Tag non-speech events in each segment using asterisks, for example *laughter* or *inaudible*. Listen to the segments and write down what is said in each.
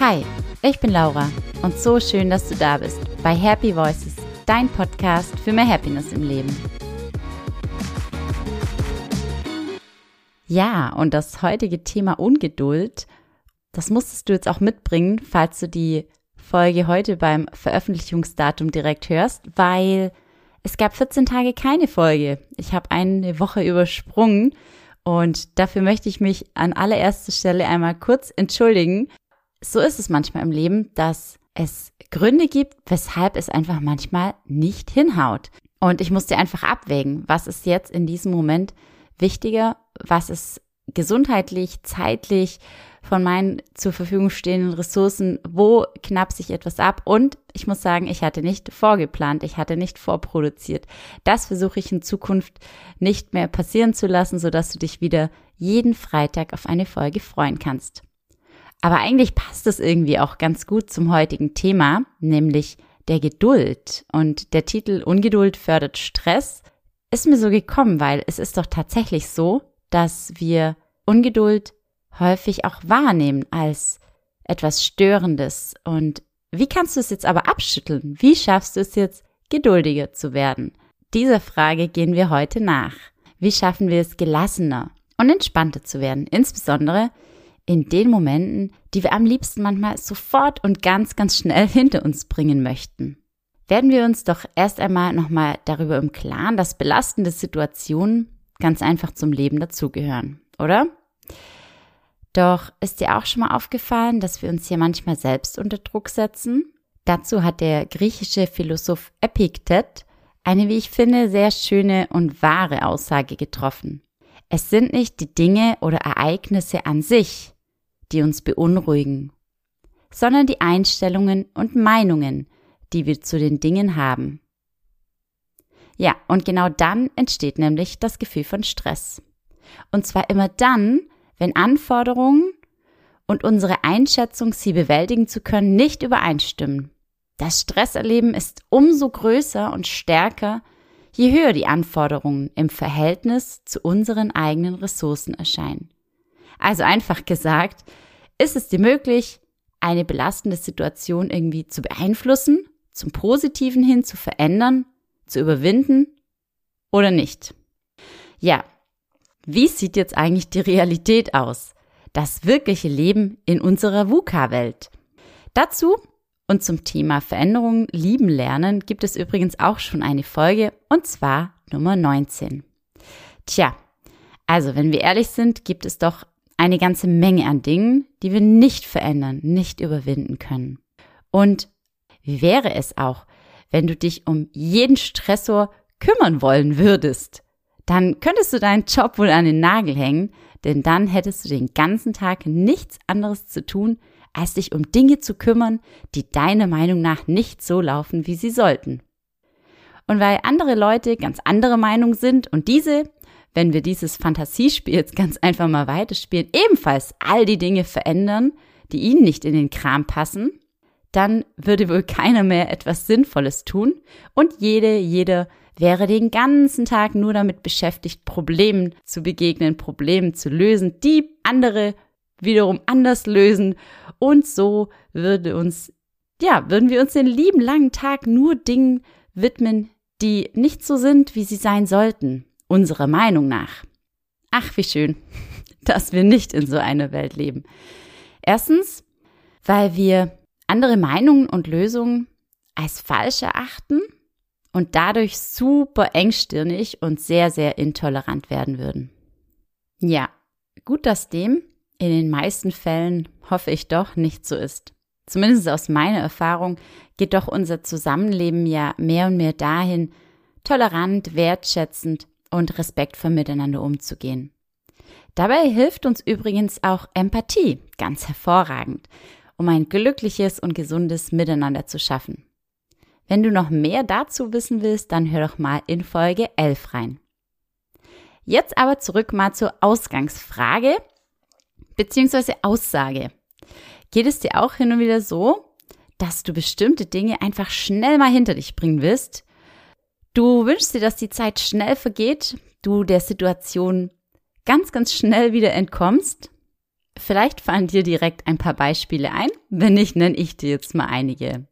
Hi, ich bin Laura und so schön, dass du da bist bei Happy Voices, dein Podcast für mehr Happiness im Leben. Ja, und das heutige Thema Ungeduld, das musstest du jetzt auch mitbringen, falls du die Folge heute beim Veröffentlichungsdatum direkt hörst, weil es gab 14 Tage keine Folge. Ich habe eine Woche übersprungen und dafür möchte ich mich an allererster Stelle einmal kurz entschuldigen. So ist es manchmal im Leben, dass es Gründe gibt, weshalb es einfach manchmal nicht hinhaut. Und ich musste einfach abwägen, was ist jetzt in diesem Moment wichtiger, was ist gesundheitlich, zeitlich, von meinen zur Verfügung stehenden Ressourcen, wo knapp sich etwas ab. Und ich muss sagen, ich hatte nicht vorgeplant, ich hatte nicht vorproduziert. Das versuche ich in Zukunft nicht mehr passieren zu lassen, sodass du dich wieder jeden Freitag auf eine Folge freuen kannst. Aber eigentlich passt es irgendwie auch ganz gut zum heutigen Thema, nämlich der Geduld. Und der Titel Ungeduld fördert Stress ist mir so gekommen, weil es ist doch tatsächlich so, dass wir Ungeduld häufig auch wahrnehmen als etwas Störendes. Und wie kannst du es jetzt aber abschütteln? Wie schaffst du es jetzt, geduldiger zu werden? Dieser Frage gehen wir heute nach. Wie schaffen wir es, gelassener und entspannter zu werden? Insbesondere in den Momenten, die wir am liebsten manchmal sofort und ganz, ganz schnell *laughs* hinter uns bringen möchten. Werden wir uns doch erst einmal nochmal darüber im Klaren, dass belastende Situationen ganz einfach zum Leben dazugehören, oder? Doch ist dir auch schon mal aufgefallen, dass wir uns hier manchmal selbst unter Druck setzen? Dazu hat der griechische Philosoph Epiktet eine, wie ich finde, sehr schöne und wahre Aussage getroffen. Es sind nicht die Dinge oder Ereignisse an sich, die uns beunruhigen, sondern die Einstellungen und Meinungen, die wir zu den Dingen haben. Ja, und genau dann entsteht nämlich das Gefühl von Stress. Und zwar immer dann, wenn Anforderungen und unsere Einschätzung, sie bewältigen zu können, nicht übereinstimmen. Das Stresserleben ist umso größer und stärker, je höher die Anforderungen im Verhältnis zu unseren eigenen Ressourcen erscheinen. Also einfach gesagt, ist es dir möglich, eine belastende Situation irgendwie zu beeinflussen, zum Positiven hin zu verändern, zu überwinden oder nicht? Ja, wie sieht jetzt eigentlich die Realität aus? Das wirkliche Leben in unserer VUCA-Welt. Dazu und zum Thema Veränderungen lieben lernen gibt es übrigens auch schon eine Folge und zwar Nummer 19. Tja, also wenn wir ehrlich sind, gibt es doch eine ganze Menge an Dingen, die wir nicht verändern, nicht überwinden können. Und wie wäre es auch, wenn du dich um jeden Stressor kümmern wollen würdest? dann könntest du deinen Job wohl an den Nagel hängen, denn dann hättest du den ganzen Tag nichts anderes zu tun, als dich um Dinge zu kümmern, die deiner Meinung nach nicht so laufen, wie sie sollten. Und weil andere Leute ganz andere Meinung sind und diese, wenn wir dieses Fantasiespiel jetzt ganz einfach mal weiterspielen, ebenfalls all die Dinge verändern, die ihnen nicht in den Kram passen, dann würde wohl keiner mehr etwas Sinnvolles tun und jede, jeder wäre den ganzen Tag nur damit beschäftigt, Problemen zu begegnen, Problemen zu lösen, die andere wiederum anders lösen. Und so würde uns, ja, würden wir uns den lieben langen Tag nur Dingen widmen, die nicht so sind, wie sie sein sollten, unserer Meinung nach. Ach, wie schön, *laughs* dass wir nicht in so einer Welt leben. Erstens, weil wir andere Meinungen und Lösungen als falsch erachten und dadurch super engstirnig und sehr, sehr intolerant werden würden. Ja, gut, dass dem in den meisten Fällen, hoffe ich doch, nicht so ist. Zumindest aus meiner Erfahrung geht doch unser Zusammenleben ja mehr und mehr dahin, tolerant, wertschätzend und respektvoll miteinander umzugehen. Dabei hilft uns übrigens auch Empathie ganz hervorragend, um ein glückliches und gesundes Miteinander zu schaffen. Wenn du noch mehr dazu wissen willst, dann hör doch mal in Folge 11 rein. Jetzt aber zurück mal zur Ausgangsfrage bzw. Aussage. Geht es dir auch hin und wieder so, dass du bestimmte Dinge einfach schnell mal hinter dich bringen willst? Du wünschst dir, dass die Zeit schnell vergeht, du der Situation ganz, ganz schnell wieder entkommst? Vielleicht fallen dir direkt ein paar Beispiele ein. Wenn nicht, nenne ich dir jetzt mal einige.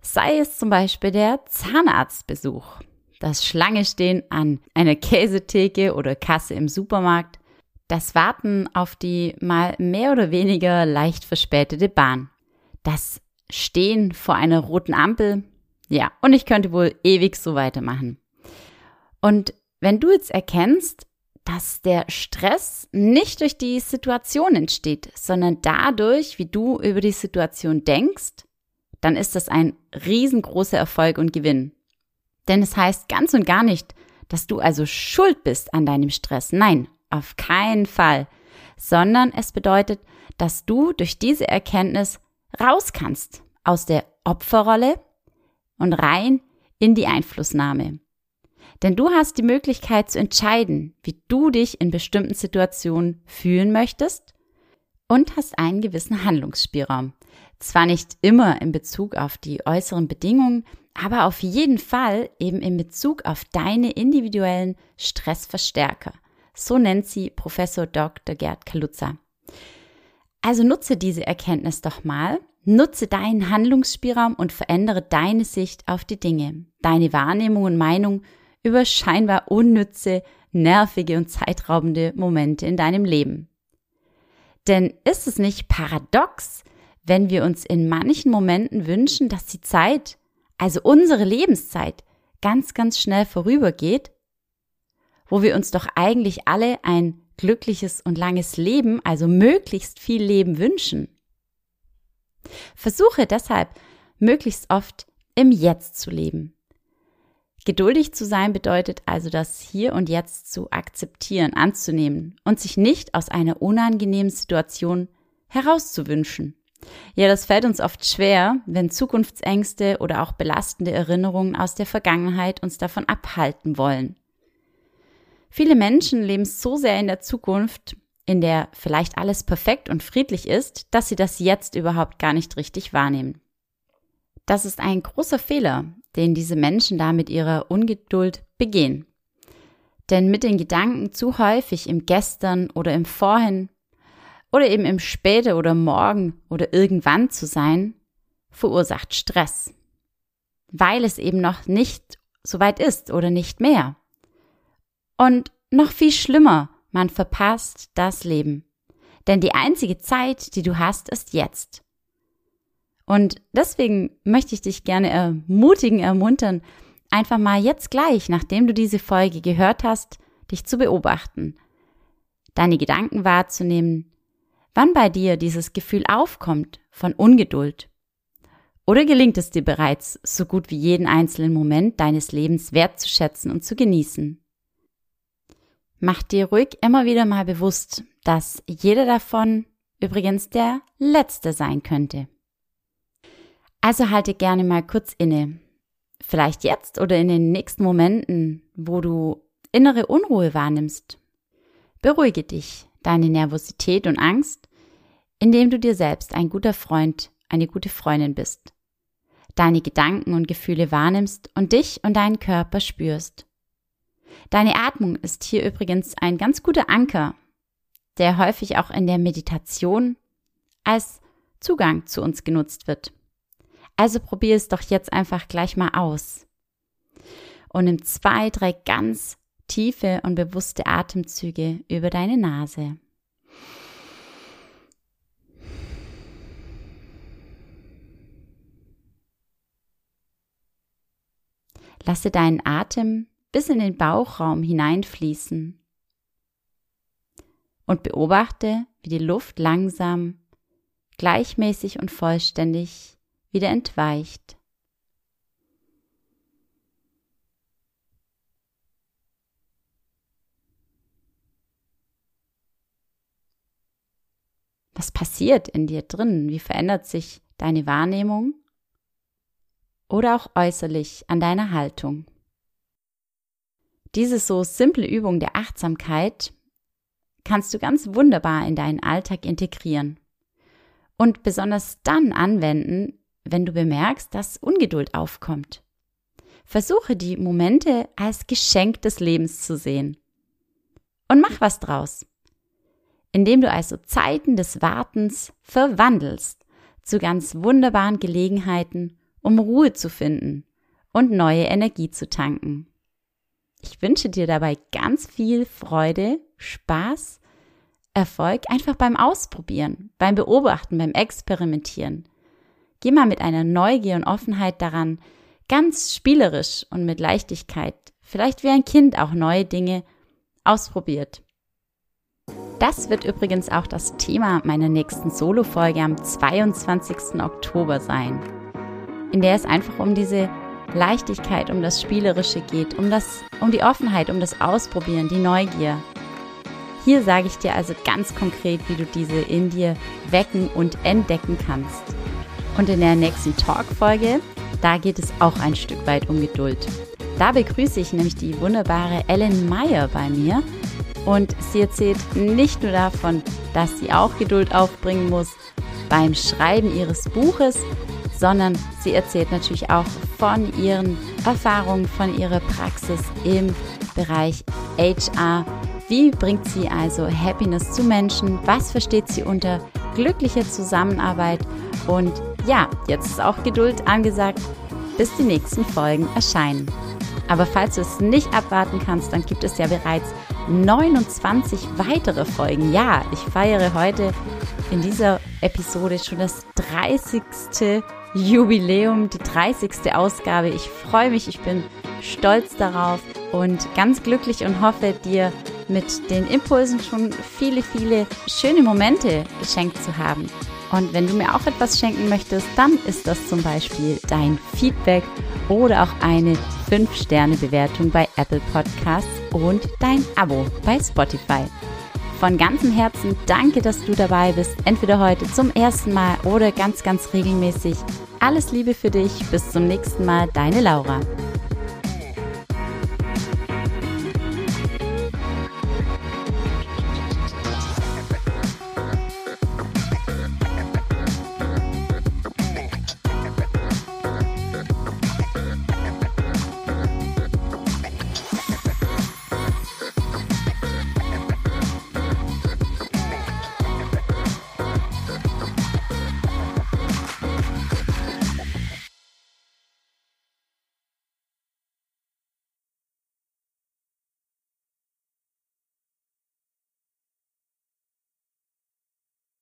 Sei es zum Beispiel der Zahnarztbesuch, das Schlange stehen an einer Käsetheke oder Kasse im Supermarkt, das Warten auf die mal mehr oder weniger leicht verspätete Bahn, das Stehen vor einer roten Ampel, ja, und ich könnte wohl ewig so weitermachen. Und wenn du jetzt erkennst, dass der Stress nicht durch die Situation entsteht, sondern dadurch, wie du über die Situation denkst, dann ist das ein riesengroßer Erfolg und Gewinn. Denn es heißt ganz und gar nicht, dass du also schuld bist an deinem Stress. Nein, auf keinen Fall. Sondern es bedeutet, dass du durch diese Erkenntnis raus kannst aus der Opferrolle und rein in die Einflussnahme. Denn du hast die Möglichkeit zu entscheiden, wie du dich in bestimmten Situationen fühlen möchtest und hast einen gewissen Handlungsspielraum. Zwar nicht immer in Bezug auf die äußeren Bedingungen, aber auf jeden Fall eben in Bezug auf deine individuellen Stressverstärker. So nennt sie Professor Dr. Gerd Kaluza. Also nutze diese Erkenntnis doch mal, nutze deinen Handlungsspielraum und verändere deine Sicht auf die Dinge, deine Wahrnehmung und Meinung über scheinbar unnütze, nervige und zeitraubende Momente in deinem Leben. Denn ist es nicht paradox, wenn wir uns in manchen Momenten wünschen, dass die Zeit, also unsere Lebenszeit, ganz, ganz schnell vorübergeht, wo wir uns doch eigentlich alle ein glückliches und langes Leben, also möglichst viel Leben wünschen. Versuche deshalb, möglichst oft im Jetzt zu leben. Geduldig zu sein bedeutet also, das hier und jetzt zu akzeptieren, anzunehmen und sich nicht aus einer unangenehmen Situation herauszuwünschen. Ja, das fällt uns oft schwer, wenn Zukunftsängste oder auch belastende Erinnerungen aus der Vergangenheit uns davon abhalten wollen. Viele Menschen leben so sehr in der Zukunft, in der vielleicht alles perfekt und friedlich ist, dass sie das jetzt überhaupt gar nicht richtig wahrnehmen. Das ist ein großer Fehler, den diese Menschen da mit ihrer Ungeduld begehen. Denn mit den Gedanken zu häufig im Gestern oder im Vorhin oder eben im Späte oder Morgen oder irgendwann zu sein, verursacht Stress, weil es eben noch nicht so weit ist oder nicht mehr. Und noch viel schlimmer, man verpasst das Leben. Denn die einzige Zeit, die du hast, ist jetzt. Und deswegen möchte ich dich gerne ermutigen, ermuntern, einfach mal jetzt gleich, nachdem du diese Folge gehört hast, dich zu beobachten, deine Gedanken wahrzunehmen, wann bei dir dieses Gefühl aufkommt von Ungeduld. Oder gelingt es dir bereits, so gut wie jeden einzelnen Moment deines Lebens wertzuschätzen und zu genießen? Mach dir ruhig immer wieder mal bewusst, dass jeder davon übrigens der letzte sein könnte. Also halte gerne mal kurz inne. Vielleicht jetzt oder in den nächsten Momenten, wo du innere Unruhe wahrnimmst. Beruhige dich, deine Nervosität und Angst, indem du dir selbst ein guter Freund, eine gute Freundin bist, deine Gedanken und Gefühle wahrnimmst und dich und deinen Körper spürst. Deine Atmung ist hier übrigens ein ganz guter Anker, der häufig auch in der Meditation als Zugang zu uns genutzt wird. Also probier es doch jetzt einfach gleich mal aus. Und nimm zwei, drei ganz tiefe und bewusste Atemzüge über deine Nase. Lasse deinen Atem bis in den Bauchraum hineinfließen und beobachte, wie die Luft langsam, gleichmäßig und vollständig wieder entweicht. Was passiert in dir drin? Wie verändert sich deine Wahrnehmung? Oder auch äußerlich an deiner Haltung? Diese so simple Übung der Achtsamkeit kannst du ganz wunderbar in deinen Alltag integrieren und besonders dann anwenden, wenn du bemerkst, dass Ungeduld aufkommt. Versuche die Momente als Geschenk des Lebens zu sehen und mach was draus. indem du also Zeiten des Wartens verwandelst zu ganz wunderbaren Gelegenheiten, um Ruhe zu finden und neue Energie zu tanken. Ich wünsche dir dabei ganz viel Freude, Spaß, Erfolg einfach beim Ausprobieren, beim Beobachten, beim Experimentieren. Geh mal mit einer Neugier und Offenheit daran, ganz spielerisch und mit Leichtigkeit, vielleicht wie ein Kind auch neue Dinge ausprobiert. Das wird übrigens auch das Thema meiner nächsten Solo-Folge am 22. Oktober sein, in der es einfach um diese Leichtigkeit, um das Spielerische geht, um, das, um die Offenheit, um das Ausprobieren, die Neugier. Hier sage ich dir also ganz konkret, wie du diese in dir wecken und entdecken kannst. Und in der nächsten Talk-Folge, da geht es auch ein Stück weit um Geduld. Da begrüße ich nämlich die wunderbare Ellen Meyer bei mir und sie erzählt nicht nur davon, dass sie auch Geduld aufbringen muss beim Schreiben ihres Buches, sondern sie erzählt natürlich auch von ihren Erfahrungen, von ihrer Praxis im Bereich HR. Wie bringt sie also Happiness zu Menschen? Was versteht sie unter glücklicher Zusammenarbeit? Und ja, jetzt ist auch Geduld angesagt, bis die nächsten Folgen erscheinen. Aber falls du es nicht abwarten kannst, dann gibt es ja bereits 29 weitere Folgen. Ja, ich feiere heute in dieser Episode schon das 30. Jubiläum, die 30. Ausgabe. Ich freue mich, ich bin stolz darauf und ganz glücklich und hoffe, dir mit den Impulsen schon viele, viele schöne Momente geschenkt zu haben. Und wenn du mir auch etwas schenken möchtest, dann ist das zum Beispiel dein Feedback oder auch eine 5-Sterne-Bewertung bei Apple Podcasts und dein Abo bei Spotify. Von ganzem Herzen danke, dass du dabei bist, entweder heute zum ersten Mal oder ganz, ganz regelmäßig. Alles Liebe für dich, bis zum nächsten Mal, deine Laura.